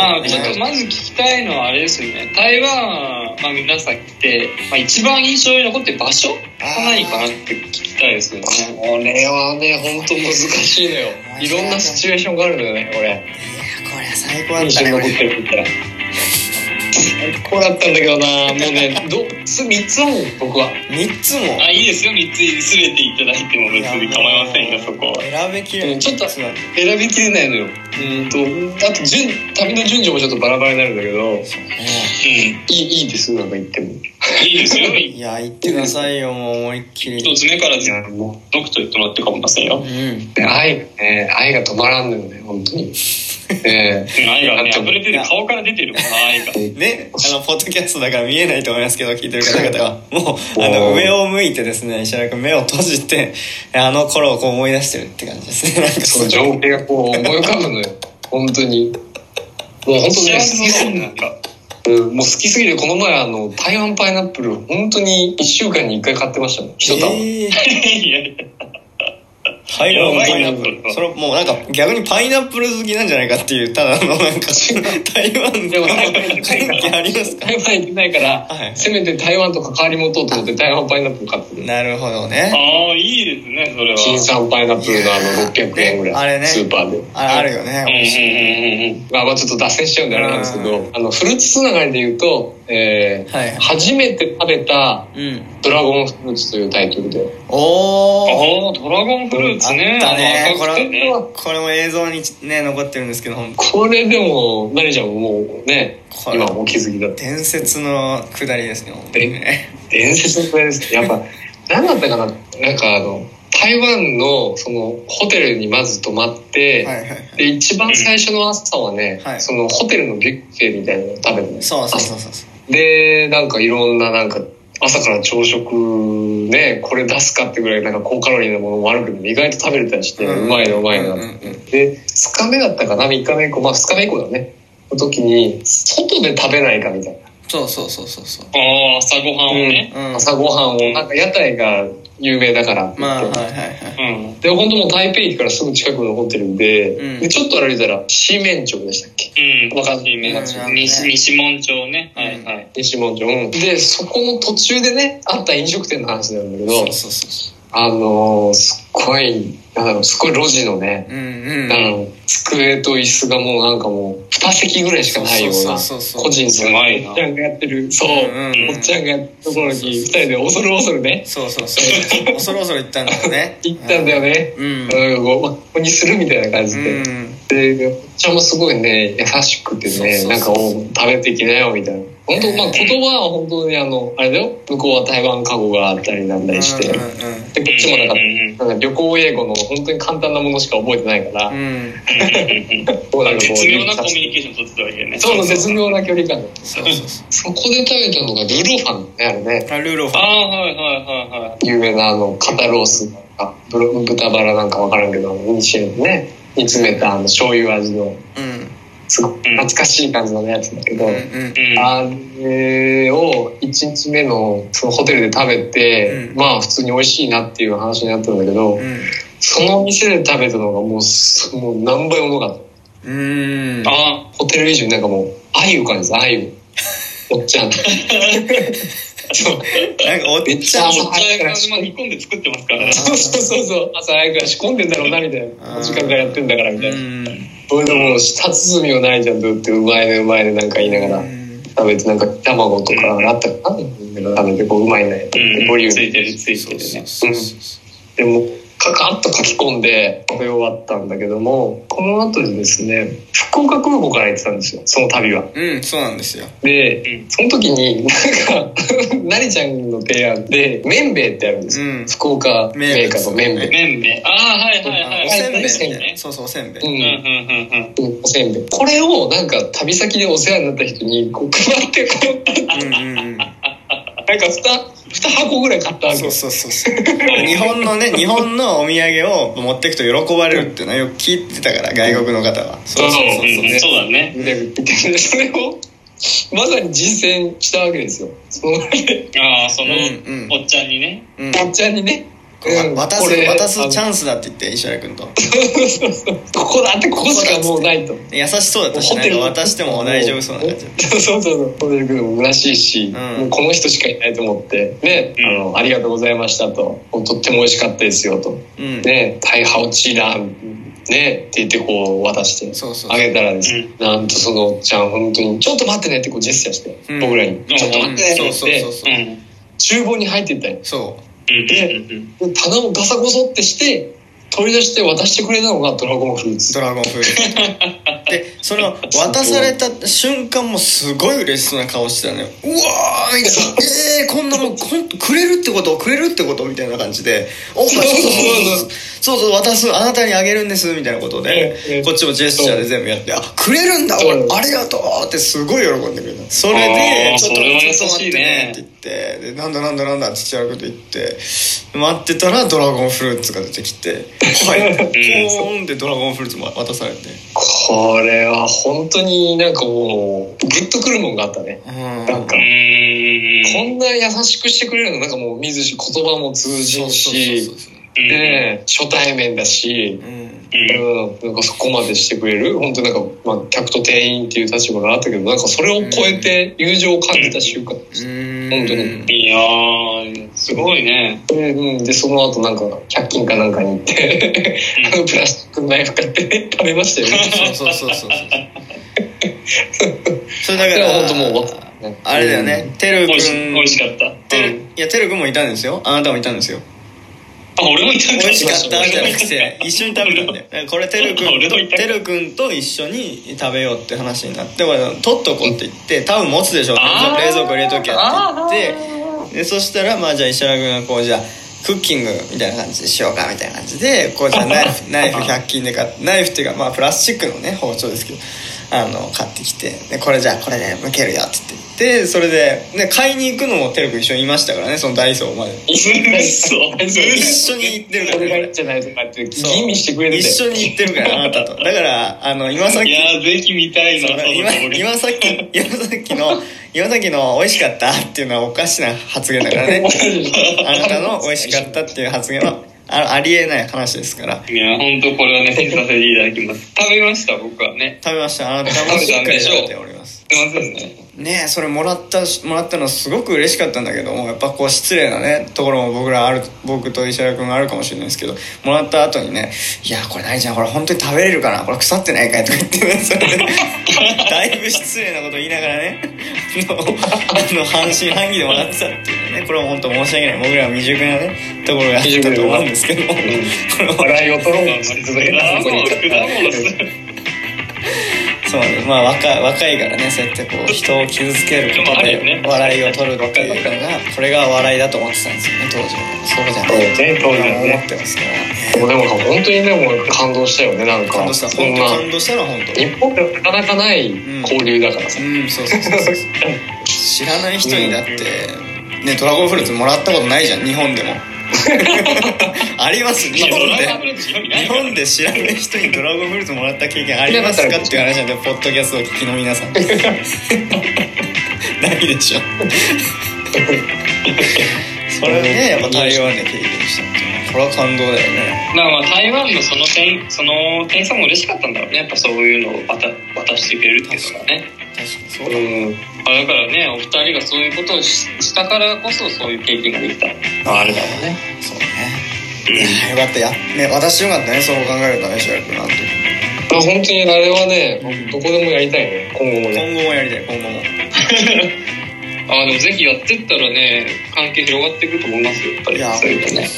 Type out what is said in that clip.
まあ、ちょっとまず聞きたいのはあれですよね。台湾、まあ皆さん来て、まあ一番印象に残ってる場所？が何かなって聞きたいですよね。これはね本当難しいのよ。いろんなシチュエーションがあるのよねこれ。いやこれは最高だっ印象に残ったねこれてるって言ったら最高だったんだけどなもうねどつ3つあるの僕は3つもあ、いいですよ。3つ全ていただいても別に構いませんよ、そこは。選べきれないちょっと選びきれないのようんとあと順旅の順序もちょっとバラバラになるんだけどうん。いいいいですなんか言ってもいいですよ。いや言ってくださいよもう思いっきり一つ目からいやもドクと言ってもらって構いませんよう。んうね愛がね愛が止まらんのよね本当にね。愛がね、溢れてる。顔から出てる愛が。ね、あのポッドキャストだから見えないと思いますけど聞いてる方々は。もうあの上を向いてですね石原君目を閉じてあの頃をこう思い出してるって感じですね。なんか。その情景がこう思い浮かぶのよ。本当に。もう本当ね好きすぎるなんか。うんもう好きすぎてこの前あの台湾パイナップル本当に1週間に1回買ってましたもん。一玉、えー。いやいや。台湾パイナップパイナップル。ルそれもうなんか逆にパイナップル好きなんじゃないかっていうただのなんか 台湾でもの関係ありますか台湾行ってないから、はい。せめて台湾と関わり持とうと思って台湾パイナップル買って。るなるほどね。ああ、いいですね、それは。新産パイナップルのあの600円ぐらい。あれね。スーパーで。あれあるよねうん。うんうんうんまあまあちょっと脱線しちゃうんであれなんですけど、うん。あのフルーツつながりで言うと、えーはいはい。初めて食べたうん。ドラゴンフルーツというタイトルで。おおああ、ドラゴンフルーツね。あったね。あの赤くてね。これも映像にね残ってるんですけど本当これでも何ちゃんももうねこれ今お気づきだった。伝説のくだりですね伝説のくらいです。やっぱ何だったかな。なんかあの台湾のそのホテルにまず泊まって、はいはいはい。で一番最初の朝はね、はい。そのホテルのビュッフェみたいなのを食べてねそうそうそうそうでなんかいろんななんか朝から朝食ねこれ出すかってぐらいなんか高カロリーなものもあるけど意外と食べれたりして、うまいなうまいな、うんうんうんで2日目だったかな3日目以降まあ2日目以降だね。の時に外で食べないかみたいな、そうそうそうそうそう。ああ、朝ごはんをね。うん。朝ごはんをなんか屋台が有名だから。って言ってまあはいはいはい。うん。で本当もう台北駅からすぐ近くのホテルで,、うん。でちょっと歩いたら四面町でしたっけ？うん。わかんない。西うん西西門町ね。はいはい。西門町、うんでそこの途中でねあった飲食店の話なんだけどそうそうそうあのーすっごいなんだろうすっごい路地のね、うんうん。机と椅子がもうなんかもう2席ぐらいしかないような個人のおっちゃんがやってるそう、おっちゃんがやってるところに2人で恐る恐るね。そうそうそう。恐る恐る行ったんだよね。行ったんだよね、うん。うん、こうここにするみたいな感じで、うん。ででおっちゃんもすごいね優しくてねなんかお食べてきなよみたいな本当まあ言葉は本当にあのあれだよ。向こうは台湾カゴがあったりなんだりして、でこっちもなんかなんか旅行英語の本当に簡単なものしか覚えてないから、うん。う んこうなんかこう絶妙なコミュニケーション取ってたわけよね。そう絶妙な距離感。そうそうそう。そこで食べたのがルーローファンねあれね。あルーローファン。ああ、はいはいはいはい。有名なあの肩ロースかブロ豚バラなんか分からんけどあの煮しめてね。煮詰めたあの醤油味の。うんすごく懐かしい感じのやつだけど、うんうん。うん。あれを1日目のそのホテルで食べて、うん。まあ普通に美味しいなっていう話になったんだけど、うん。その店で食べたのがもうすもう何倍もうまかった。うん。あホテル以上になんかもう鮎を感じた。鮎おっちゃん。そう。なんかおっちゃんあ、お朝早くから茶屋がまあ煮込んで作ってますからね。そうそうそうそう。朝早くから仕込んでんだろうなみたいな。時間からやってんだからみたいなうんそれでもう舌包みをないじゃんと言ってうまいねうまいねなんか言いながら。うん。食べてなんか卵とかあったかな食べてこううまいね。うん。ボリューム。ついてるついてるね。そうそうでもカカッと書き込んで食べ終わったんだけどもこの後にですね福岡空港から行ってたんですよその旅は。うんそうなんですよ。で、うんその時になんか 何ちゃんの提案で麺べいってあるんです。よ、うん。福岡メーカーの麺べい。麺べい。ああ、はいはいはい。おせんべい。せんべいね。そうそうおせんべい。うん。うんうんうんおせんべい。これをなんか旅先でお世話になった人にこう配ってこう。うんうんうん。なんか 2, 2箱ぐらい買ったわけ。そうそうそうそう。日本のね 日本のお土産を持っていくと喜ばれるっていうのはよく聞いてたから外国の方は。そうそうそうそう。うんうんそうだね。でそれをまさに実践したわけですよ。そのああ、そのうんうん、おっちゃんにね。うん。おっちゃんにねうん。渡す渡すチャンスだって言って石原君と。ここだってここしかもうないと。優しそうだったしなんか渡しても大丈夫そうな感じ。そうそうそう。ホテル君も虚しいし、うこの人しかいないと思ってね、うん。あのありがとうございましたと。とっても美味しかったですよと。うん。ねタイハオチーラーねって言ってこう渡してそうそうあげたらです。ね、なんとそのちゃん本当に「ちょっと待ってね」ってこうジェスチャーして、うん。僕らに「ちょっと待ってね」って厨房に入っていったよそう。うんうんで棚をガサゴソってして取り出して渡してくれたのがドラゴンフルーツ。ドラゴンフルーツ。でその渡された瞬間もすごい嬉しそうな顔してたのよ。うわーみたいな。えー、こんなもんくれるってこと？くれるってこと？みたいな感じで。おそうそうそう。そう渡すあなたにあげるんですみたいなことで。うんうんこっちもジェスチャーで全部やってあくれるんだう。ん俺ありがとうってすごい喜んでくれたそれでちょっとちょっと待ってねって言って。でなんだなんだなんだって父親のこと言って待ってたらドラゴンフルーツが出てきてはいポーンってドラゴンフルーツも渡されて。これは本当になんかもうグッとくるもんがあったね。うん。なんか。うんこんな優しくしてくれるのなんかもう見ずし言葉も通じんし。ね初対面だし。うんうんうん、なんかそこまでしてくれる？本当なんか、まあ、客と店員っていう立場があったけどなんかそれを超えて友情を感じた瞬間です、うん。本当に。いやーすごいね。でうん、でその後なんか100均かなんかに行ってあのプラスチックのナイフ買って食べましたよね。そうそうそうそうそう。それだかいや本当もうらあれだよね。てるく美味しん美味しかった。うんいやてるくんもいたんですよ。あなたもいたんですよ。あ俺もいたんだ美味しかったじゃなくて一緒に食べたんだよこれてるくんて。るくんと一緒に食べようって話になってこれ取っとこうって言って多分持つでしょあー冷蔵庫入れとけって言って。でそしたらまあじゃあ石原君がこうじゃあクッキングみたいな感じでしようかみたいな感じでこうじゃあナイフナイフ100均で買ってナイフっていうかまあプラスチックのね包丁ですけどあの買ってきてでこれじゃあこれで剥けるよって言ってでそれでで買いに行くのもてるくん一緒にいましたからねそのダイソーまで。嘘一緒に行ってるからこれ。がじゃないとかって吟味してくれてて一緒に行ってるからあなたと。だからあの今さっきいやーぜひ見たいな今今さっき今さっきの今さっきの美味しかったっていうのはおかしな発言だからね。あなたの美味しかったっていう発言はあありえない話ですから。いや本当これはね 見させていただきます。食べました僕はね。食べました。あなたもしっかり食べております。すいませんねねえそれもらったもらったのすごく嬉しかったんだけどもやっぱこう失礼なねところも僕らある僕と石原君があるかもしれないですけどもらった後にね「いやこれ何ちゃんこれ本当に食べれるかなこれ腐ってないかい?」とか言ってねそれで だいぶ失礼なこと言いながらねあの半信半疑でもらってたっていうねこれは本当申し訳ない。僕らは未熟なねところがあったと思うんですけどもこれは笑いを取ろうとして続けたそうねまあ若い若いからねそうやってこう人を傷つけることで笑いを取るっていうのがこれが笑いだと思ってたんですよね当時は。そうじゃないそうね当時はね。思ってますからでもでも本当にでも感動したよ。ねなんか感動したそんな本当感動したのは本当日本ではなかなかない交流だからさ、うんそうそうそうそう。知らない人にだってねドラゴンフルーツもらったことないじゃん日本でも あります？日本で。日本で知らない人にドラゴンフルーツもらった経験ありますか？っていう話なんでポッドキャストを聞きの皆さん。ないでしょ。それをねやっぱ台湾で経験したっていうのはこれは感動だよね。まあまあ台湾のその店その店員さんも嬉しかったんだろうね。やっぱそういうのを渡渡してくれるっていうのがねそうだあだからねお二人がそういうことをししたからこそそういう経験ができた。のはあるだろうね。そうね。いやよかった。やね私よかったね。そう考えるとね白井君なんてあ本当にあれはねどこでもやりたいね。今後もね。今後もやりたい今後も。あでもぜひやってったらね関係広がっていくと思いますよやっぱり。そういうのね